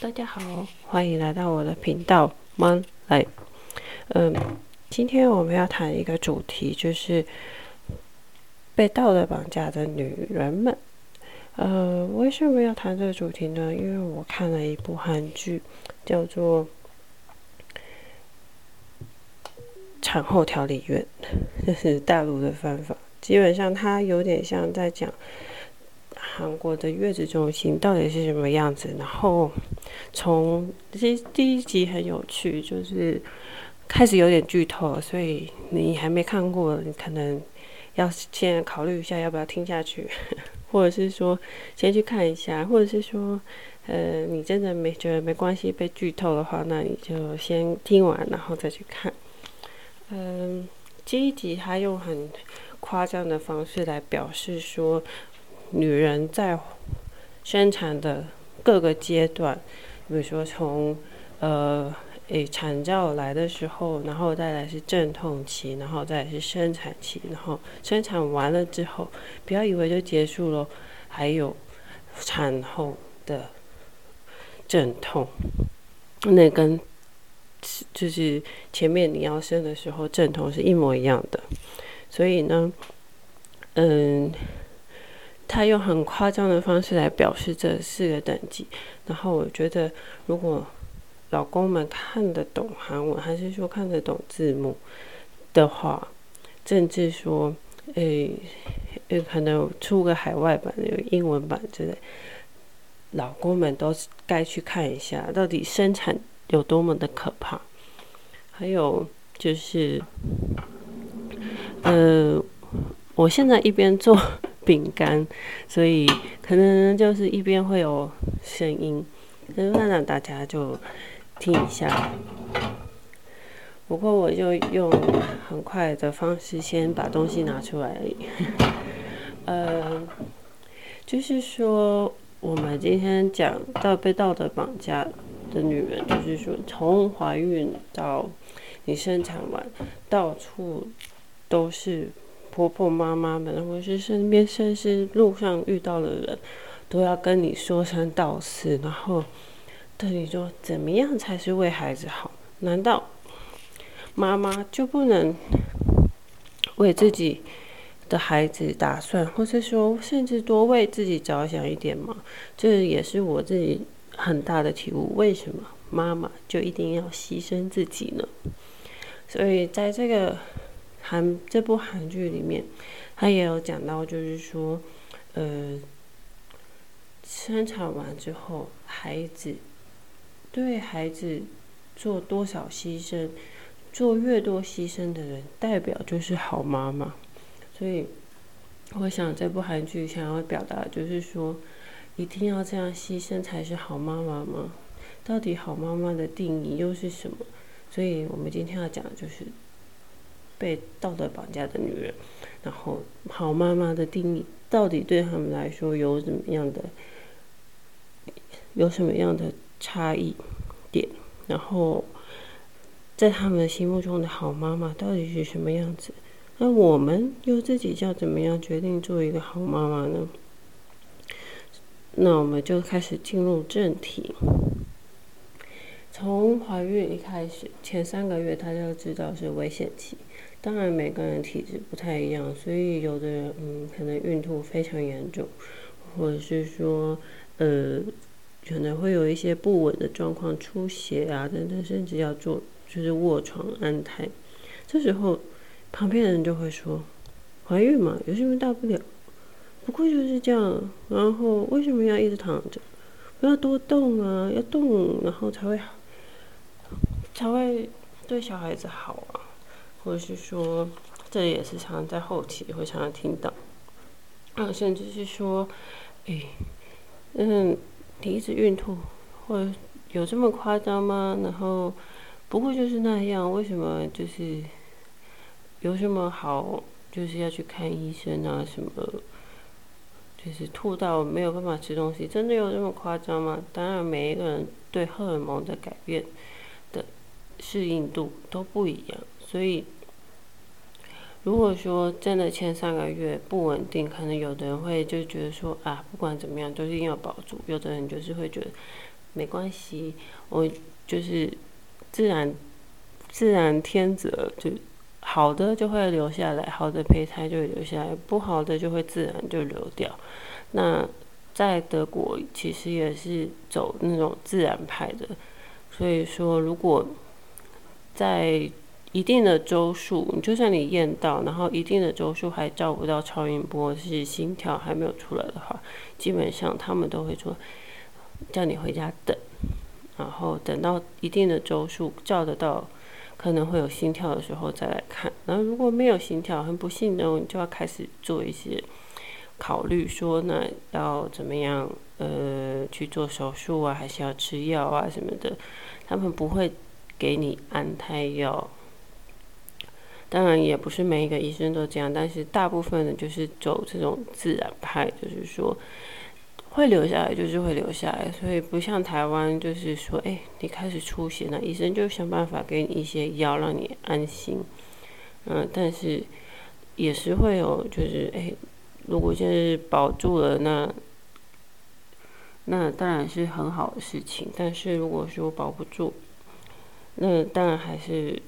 大家好，欢迎来到我的频道 Mon Life。嗯，今天我们要谈一个主题，就是被道德绑架的女人们。呃，为什么要谈这个主题呢？因为我看了一部韩剧，叫做《产后调理院》，这是大陆的方法。基本上，它有点像在讲。韩国的月子中心到底是什么样子？然后从第第一集很有趣，就是开始有点剧透，所以你还没看过，你可能要先考虑一下要不要听下去，或者是说先去看一下，或者是说呃你真的没觉得没关系被剧透的话，那你就先听完然后再去看。嗯，第一集他用很夸张的方式来表示说。女人在生产的各个阶段，比如说从呃诶产兆来的时候，然后再来是阵痛期，然后再来是生产期，然后生产完了之后，不要以为就结束了，还有产后的阵痛，那跟就是前面你要生的时候阵痛是一模一样的，所以呢，嗯。他用很夸张的方式来表示这四个等级，然后我觉得，如果老公们看得懂韩文，还是说看得懂字幕的话，甚至说，诶，可能出个海外版、有英文版之类，老公们都该去看一下，到底生产有多么的可怕。还有就是，呃，我现在一边做。饼干，所以可能就是一边会有声音，那让大家就听一下。不过我就用很快的方式先把东西拿出来。呃，就是说我们今天讲到被道德绑架的女人，就是说从怀孕到你生产完，到处都是。婆婆妈妈们，或是身边甚至路上遇到的人，都要跟你说三道四，然后对你说怎么样才是为孩子好？难道妈妈就不能为自己的孩子打算，或是说甚至多为自己着想一点吗？这也是我自己很大的体悟。为什么妈妈就一定要牺牲自己呢？所以在这个。韩这部韩剧里面，他也有讲到，就是说，呃，生产完之后，孩子对孩子做多少牺牲，做越多牺牲的人，代表就是好妈妈。所以，我想这部韩剧想要表达，就是说，一定要这样牺牲才是好妈妈吗？到底好妈妈的定义又是什么？所以我们今天要讲的就是。被道德绑架的女人，然后好妈妈的定义到底对他们来说有怎么样的，有什么样的差异点？然后在他们心目中的好妈妈到底是什么样子？那我们又自己要怎么样决定做一个好妈妈呢？那我们就开始进入正题。从怀孕一开始，前三个月，他就知道是危险期。当然，每个人体质不太一样，所以有的人嗯，可能孕吐非常严重，或者是说呃，可能会有一些不稳的状况，出血啊等等，甚至要做就是卧床安胎。这时候，旁边的人就会说：“怀孕嘛，有什么大不了？不过就是这样。然后为什么要一直躺着？不要多动啊，要动，然后才会才会对小孩子好啊。”或者是说，这也是常常在后期会常常听到，啊，甚至是说，哎，嗯，你一直孕吐，或有这么夸张吗？然后，不过就是那样，为什么就是有什么好，就是要去看医生啊？什么，就是吐到没有办法吃东西，真的有这么夸张吗？当然，每一个人对荷尔蒙的改变的适应度都不一样。所以，如果说真的前三个月不稳定，可能有的人会就觉得说啊，不管怎么样都一定要保住；有的人就是会觉得没关系，我就是自然自然天择，就好的就会留下来，好的胚胎就会留下来，不好的就会自然就流掉。那在德国其实也是走那种自然派的，所以说如果在一定的周数，你就算你验到，然后一定的周数还照不到超音波，是心跳还没有出来的话，基本上他们都会说叫你回家等，然后等到一定的周数照得到，可能会有心跳的时候再来看。然后如果没有心跳，很不幸的，你就要开始做一些考虑，说那要怎么样，呃，去做手术啊，还是要吃药啊什么的，他们不会给你安胎药。当然也不是每一个医生都这样，但是大部分的就是走这种自然派，就是说会留下来就是会留下来，所以不像台湾，就是说，哎，你开始出血了医生就想办法给你一些药让你安心，嗯，但是也是会有，就是哎，如果现在保住了，那那当然是很好的事情，但是如果说保不住，那当然还是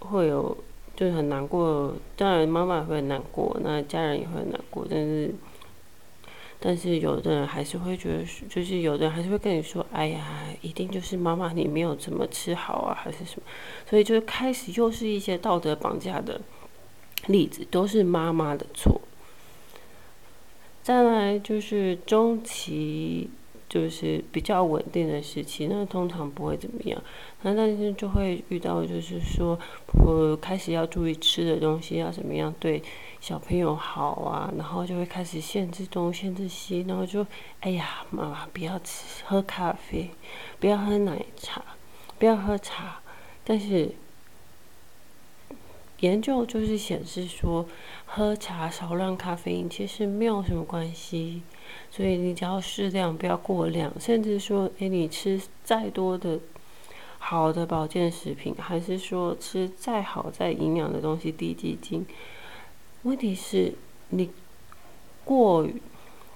会有。就是很难过，当然妈妈会难过，那家人也会难过，但是，但是有的人还是会觉得，就是有的人还是会跟你说，哎呀，一定就是妈妈你没有怎么吃好啊，还是什么，所以就开始又是一些道德绑架的例子，都是妈妈的错。再来就是中期。就是比较稳定的时期，那通常不会怎么样。那但是就会遇到，就是说，我开始要注意吃的东西要怎么样对小朋友好啊，然后就会开始限制东限制西，然后就，哎呀，妈妈不要吃喝咖啡，不要喝奶茶，不要喝茶。但是研究就是显示说，喝茶少量咖啡因其实没有什么关系。所以你只要适量，不要过量。甚至说，诶，你吃再多的好的保健食品，还是说吃再好再营养的东西，低基金，问题是你过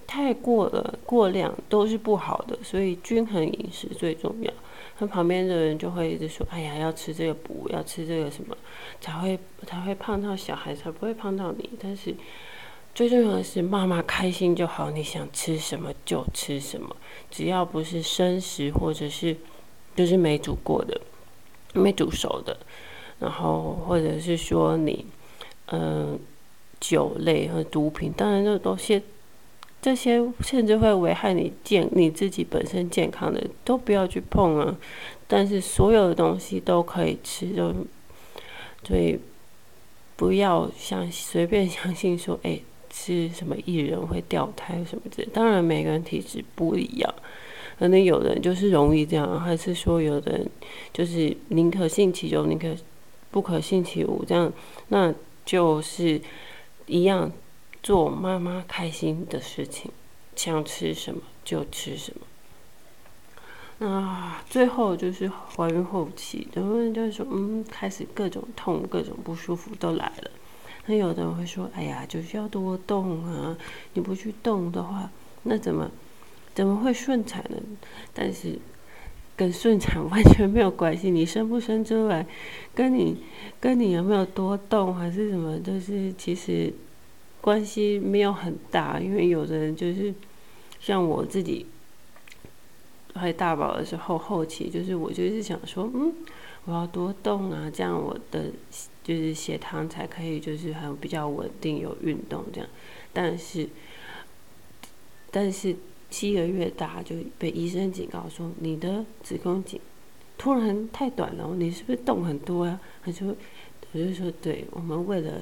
太过了，过量都是不好的。所以均衡饮食最重要。那旁边的人就会一直说：“哎呀，要吃这个补，要吃这个什么，才会才会胖到小孩，才不会胖到你。”但是。最重要的是，妈妈开心就好。你想吃什么就吃什么，只要不是生食或者是就是没煮过的、没煮熟的，然后或者是说你嗯酒类和毒品，当然这东西这些甚至会危害你健你自己本身健康的，都不要去碰啊。但是所有的东西都可以吃，就所以不要相随便相信说，哎。是什么艺人会掉胎什么之类，当然每个人体质不一样，可能有的人就是容易这样，还是说有的人就是宁可信其有，宁可不可信其无，这样那就是一样做妈妈开心的事情，想吃什么就吃什么。那最后就是怀孕后期，很多人就是说，嗯，开始各种痛、各种不舒服都来了。那有的人会说：“哎呀，就是要多动啊！你不去动的话，那怎么怎么会顺产呢？”但是跟顺产完全没有关系。你生不生出来，跟你跟你有没有多动还是什么，就是其实关系没有很大。因为有的人就是像我自己怀大宝的时候，后期就是我就是想说，嗯，我要多动啊，这样我的。就是血糖才可以，就是很比较稳定，有运动这样。但是，但是七个月大就被医生警告说，你的子宫颈突然太短了，你是不是动很多呀？他说，我就说，对，我们为了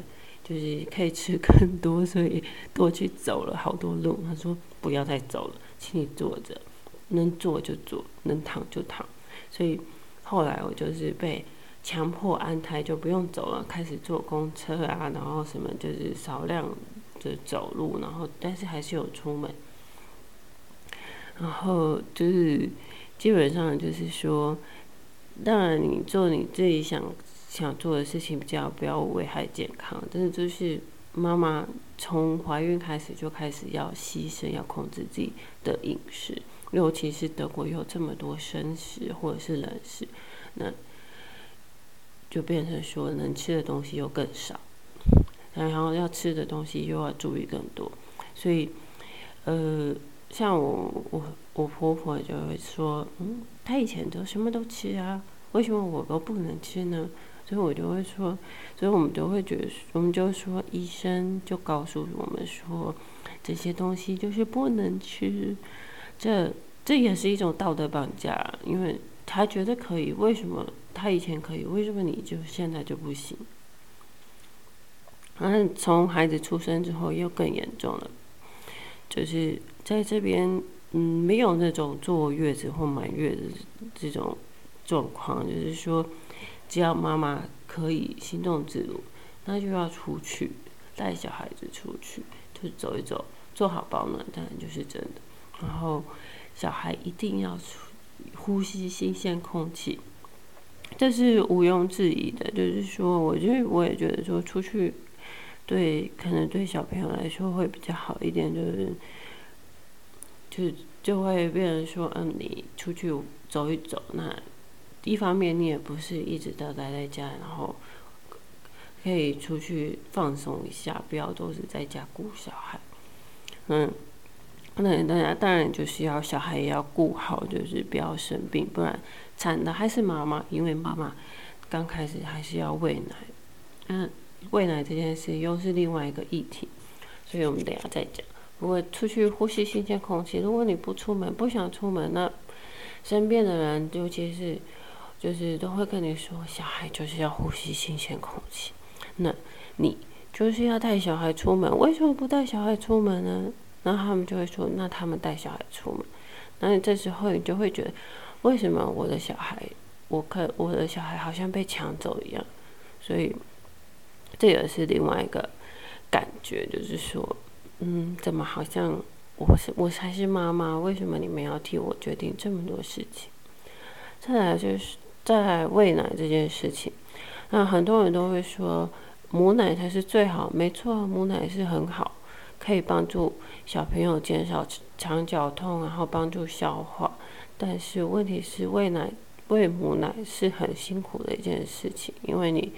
就是可以吃更多，所以多去走了好多路。他说，不要再走了，请你坐着，能坐就坐，能躺就躺。所以后来我就是被。强迫安胎就不用走了，开始坐公车啊，然后什么就是少量的走路，然后但是还是有出门，然后就是基本上就是说，当然你做你自己想想做的事情，比较不要危害健康，但是就是妈妈从怀孕开始就开始要牺牲，要控制自己的饮食，尤其是德国有这么多生食或者是冷食，那就变成说能吃的东西又更少，然后要吃的东西又要注意更多，所以，呃，像我我我婆婆就会说，嗯，她以前都什么都吃啊，为什么我都不能吃呢？所以我就会说，所以我们都会觉得，我们就说医生就告诉我们说，这些东西就是不能吃，这这也是一种道德绑架，因为他觉得可以，为什么他以前可以，为什么你就现在就不行？嗯，从孩子出生之后又更严重了，就是在这边，嗯，没有那种坐月子或满月的这种状况，就是说。只要妈妈可以行动自如，那就要出去带小孩子出去，就走一走，做好保暖，当然就是真的。然后小孩一定要出呼吸新鲜空气，这是毋庸置疑的。就是说，我就我也觉得说出去，对可能对小朋友来说会比较好一点，就是就就会变成说，嗯，你出去走一走，那。一方面，你也不是一直都待在家，然后可以出去放松一下，不要都是在家顾小孩。嗯，那当然，当然就是要小孩也要顾好，就是不要生病，不然惨的还是妈妈，因为妈妈刚开始还是要喂奶。嗯，喂奶这件事又是另外一个议题，所以我们等下再讲。如果出去呼吸新鲜空气，如果你不出门，不想出门，那身边的人，尤其是。就是都会跟你说，小孩就是要呼吸新鲜空气。那你就是要带小孩出门，为什么不带小孩出门呢？然后他们就会说，那他们带小孩出门。那你这时候你就会觉得，为什么我的小孩，我可我的小孩好像被抢走一样？所以这也是另外一个感觉，就是说，嗯，怎么好像我是我才是妈妈，为什么你们要替我决定这么多事情？再来就是。在喂奶这件事情，那很多人都会说母奶才是最好，没错，母奶是很好，可以帮助小朋友减少肠绞痛，然后帮助消化。但是问题是喂奶喂母奶是很辛苦的一件事情，因为你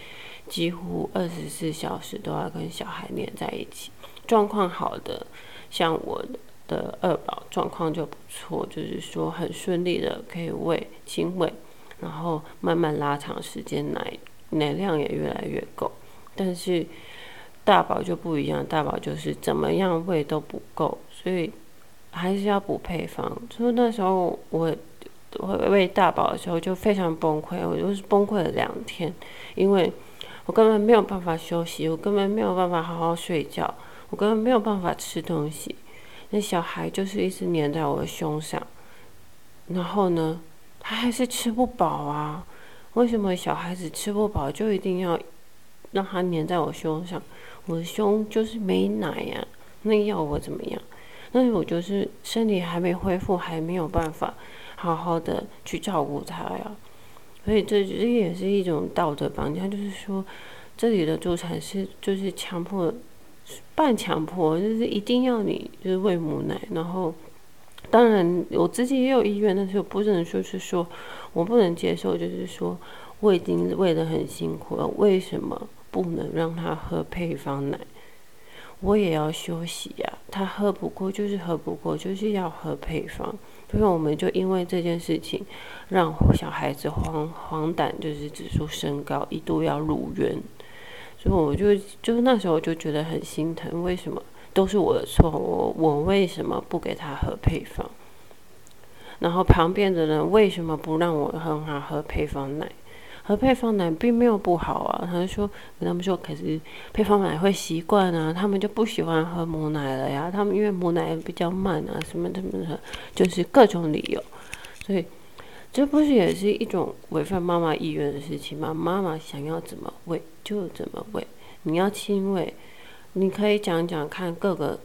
几乎二十四小时都要跟小孩黏在一起。状况好的，像我的二宝状况就不错，就是说很顺利的可以喂亲喂。然后慢慢拉长时间，奶奶量也越来越够。但是大宝就不一样，大宝就是怎么样喂都不够，所以还是要补配方。所以那时候我我喂大宝的时候就非常崩溃，我就是崩溃了两天，因为我根本没有办法休息，我根本没有办法好好睡觉，我根本没有办法吃东西。那小孩就是一直黏在我的胸上，然后呢？他还是吃不饱啊？为什么小孩子吃不饱就一定要让他粘在我胸上？我的胸就是没奶呀，那要我怎么样？那我就是身体还没恢复，还没有办法好好的去照顾他呀。所以这这也是一种道德绑架，就是说这里的助产是就是强迫半强迫，就是一定要你就是喂母奶，然后。当然，我自己也有意愿，但是我不能说是说我不能接受，就是说我已经喂得很辛苦了，为什么不能让他喝配方奶？我也要休息呀，他喝不过就是喝不过，就是要喝配方。所以我们就因为这件事情，让小孩子黄黄疸就是指数升高，一度要入院。所以我就就那时候就觉得很心疼，为什么？都是我的错，我我为什么不给他喝配方？然后旁边的人为什么不让我让他喝配方奶？喝配方奶并没有不好啊。他就说跟他们说，可是配方奶会习惯啊，他们就不喜欢喝母奶了呀。他们因为母奶比较慢啊，什么什么的，就是各种理由。所以这不是也是一种违反妈妈意愿的事情吗？妈妈想要怎么喂就怎么喂，你要亲喂。你可以讲讲看各个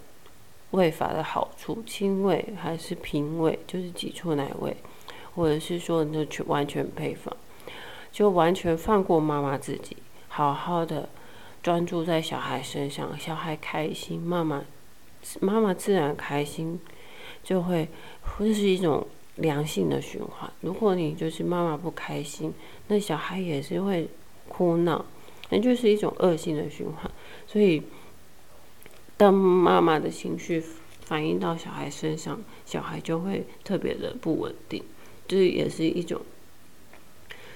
喂法的好处，亲喂还是平喂，就是挤出奶喂，或者是说你就全完全配方，就完全放过妈妈自己，好好的专注在小孩身上，小孩开心，妈妈妈妈自然开心，就会这是一种良性的循环。如果你就是妈妈不开心，那小孩也是会哭闹，那就是一种恶性的循环。所以，当妈妈的情绪反映到小孩身上，小孩就会特别的不稳定。这也是一种，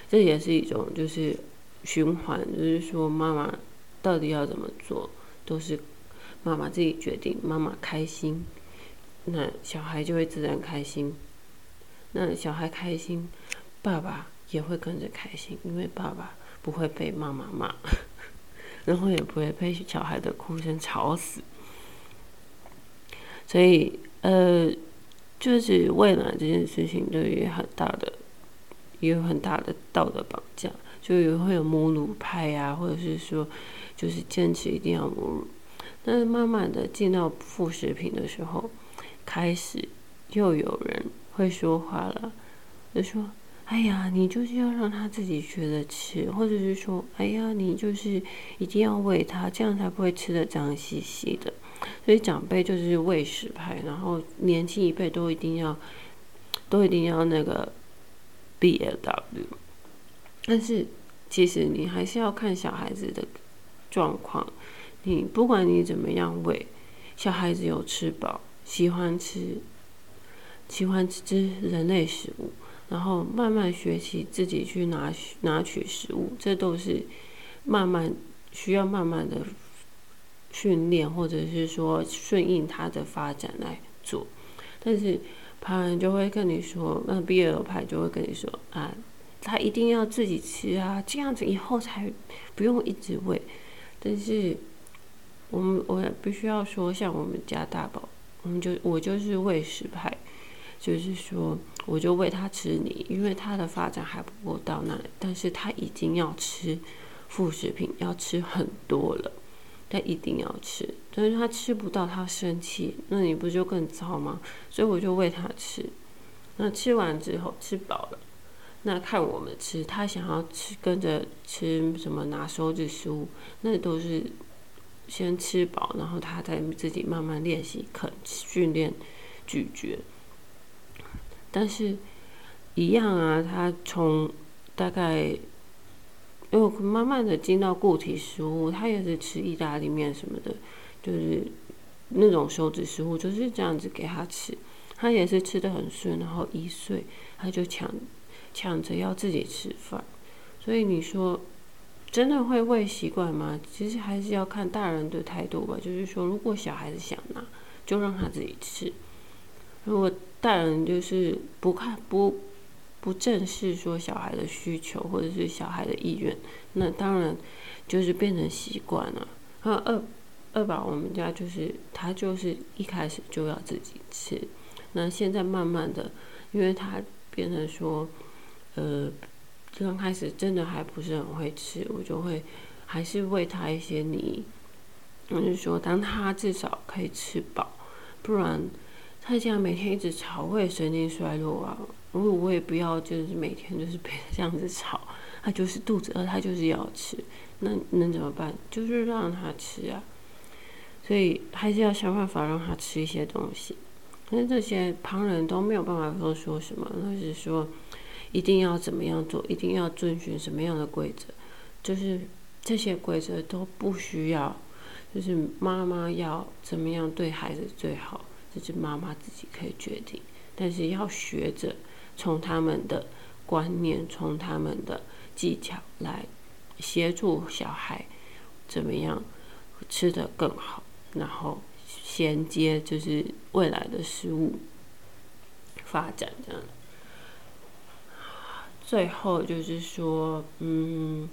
这也是一种就是循环，就是说妈妈到底要怎么做，都是妈妈自己决定。妈妈开心，那小孩就会自然开心。那小孩开心，爸爸也会跟着开心，因为爸爸不会被妈妈骂，然后也不会被小孩的哭声吵死。所以，呃。就是未来这件事情，对于很大的，也有很大的道德绑架，就也会有母乳派呀，或者是说，就是坚持一定要母乳。但是慢慢的进到副食品的时候，开始又有人会说话了，就说：“哎呀，你就是要让他自己学着吃，或者是说，哎呀，你就是一定要喂他，这样才不会吃的脏兮兮的。”所以长辈就是喂食派，然后年轻一辈都一定要，都一定要那个 B L W。但是其实你还是要看小孩子的状况。你不管你怎么样喂，小孩子有吃饱，喜欢吃，喜欢吃人类食物，然后慢慢学习自己去拿拿取食物，这都是慢慢需要慢慢的。训练，或者是说顺应他的发展来做，但是旁人就会跟你说，那 B L 派就会跟你说啊，他一定要自己吃啊，这样子以后才不用一直喂。但是我们我必须要说，像我们家大宝，我们就我就是喂食派，就是说我就喂他吃你，因为他的发展还不够到那里，但是他已经要吃副食品，要吃很多了。他一定要吃，但是他吃不到，他生气，那你不就更糟吗？所以我就喂他吃，那吃完之后吃饱了，那看我们吃，他想要吃跟着吃什么拿手指食物，那都是先吃饱，然后他再自己慢慢练习啃，训练咀嚼。但是一样啊，他从大概。因为慢慢的进到固体食物，他也是吃意大利面什么的，就是那种手指食物，就是这样子给他吃，他也是吃的很顺。然后一岁他就抢抢着要自己吃饭，所以你说真的会喂习惯吗？其实还是要看大人的态度吧。就是说，如果小孩子想拿，就让他自己吃；如果大人就是不看不。不正视说小孩的需求或者是小孩的意愿，那当然就是变成习惯了。那二二宝，我们家就是他就是一开始就要自己吃，那现在慢慢的，因为他变成说，呃，刚开始真的还不是很会吃，我就会还是喂他一些泥，我就说当他至少可以吃饱，不然他这样每天一直吵，会神经衰弱啊。如果我也不要，就是每天就是被这样子吵，他就是肚子饿，他就是要吃，那能怎么办？就是让他吃啊。所以还是要想办法让他吃一些东西。但是这些旁人都没有办法说说什么，那是说一定要怎么样做，一定要遵循什么样的规则，就是这些规则都不需要，就是妈妈要怎么样对孩子最好，这是妈妈自己可以决定，但是要学着。从他们的观念，从他们的技巧来协助小孩怎么样吃得更好，然后衔接就是未来的食物发展这样。最后就是说，嗯，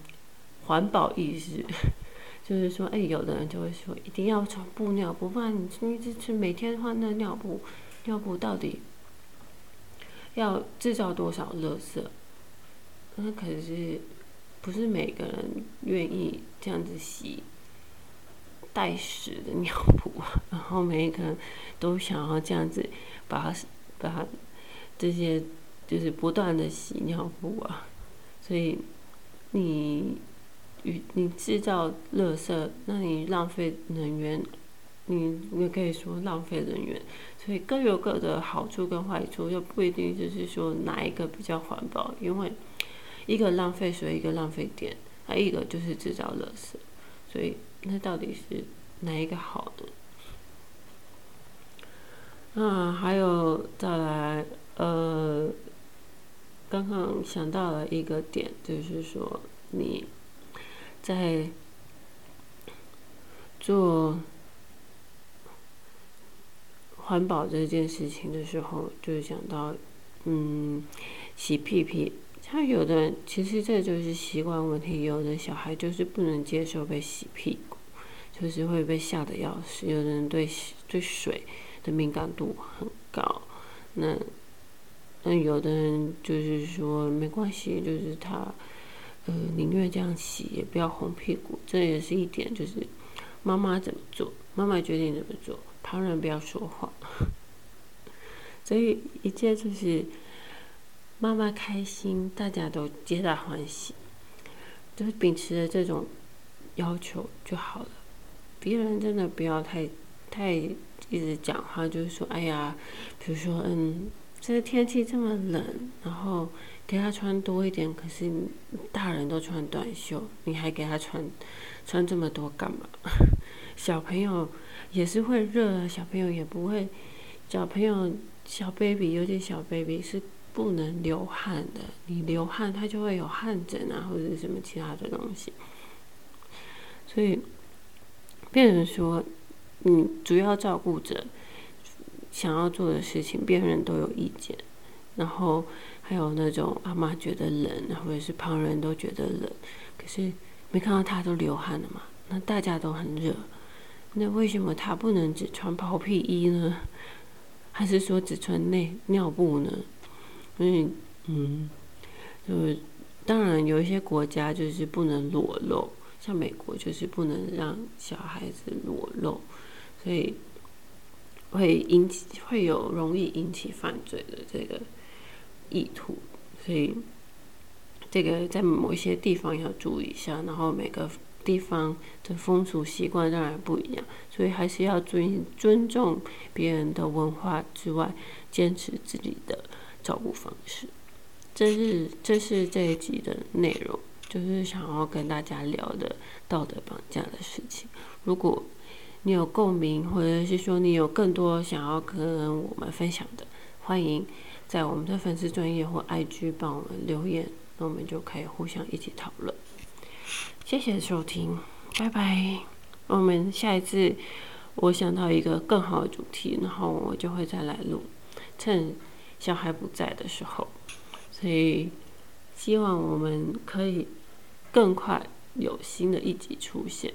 环保意识，就是说，哎，有的人就会说，一定要从布尿布，不然你你这吃每天换那尿布，尿布到底？要制造多少垃圾？那可是不是每个人愿意这样子洗带屎的尿布，然后每一个人都想要这样子把它把这些就是不断的洗尿布啊，所以你与你制造垃圾，那你浪费能源，你也可以说浪费能源。所以各有各的好处跟坏处，又不一定就是说哪一个比较环保，因为一个浪费水，一个浪费电，还一个就是制造垃圾。所以那到底是哪一个好呢？啊，还有再来，呃，刚刚想到了一个点，就是说你在做环保这件事情的时候，就是想到，嗯，洗屁屁。像有的，其实这就是习惯问题。有的小孩就是不能接受被洗屁股，就是会被吓得要死。有的人对对水。的敏感度很高，那那有的人就是说没关系，就是他呃宁愿这样洗，也不要红屁股。这也是一点，就是妈妈怎么做，妈妈决定怎么做，旁人不要说话。所以一切就是妈妈开心，大家都皆大欢喜，就是秉持着这种要求就好了。别人真的不要太太。一直讲话就是说，哎呀，比如说，嗯，这个天气这么冷，然后给他穿多一点。可是大人都穿短袖，你还给他穿穿这么多干嘛？小朋友也是会热啊，小朋友也不会。小朋友小 baby，尤其小 baby 是不能流汗的，你流汗他就会有汗疹啊，或者什么其他的东西。所以，变成说。你主要照顾者想要做的事情，别人都有意见，然后还有那种阿妈觉得冷，或者是旁人都觉得冷，可是没看到他都流汗了嘛？那大家都很热，那为什么他不能只穿包屁衣呢？还是说只穿内尿布呢？所以，嗯，就是当然有一些国家就是不能裸露，像美国就是不能让小孩子裸露。所以会引起会有容易引起犯罪的这个意图，所以这个在某一些地方要注意一下。然后每个地方的风俗习惯当然不一样，所以还是要尊尊重别人的文化之外，坚持自己的照顾方式。这是这是这一集的内容，就是想要跟大家聊的道德绑架的事情。如果你有共鸣，或者是说你有更多想要跟我们分享的，欢迎在我们的粉丝专业或 IG 帮我们留言，那我们就可以互相一起讨论。谢谢收听，拜拜。我们下一次我想到一个更好的主题，然后我就会再来录，趁小孩不在的时候。所以希望我们可以更快有新的一集出现。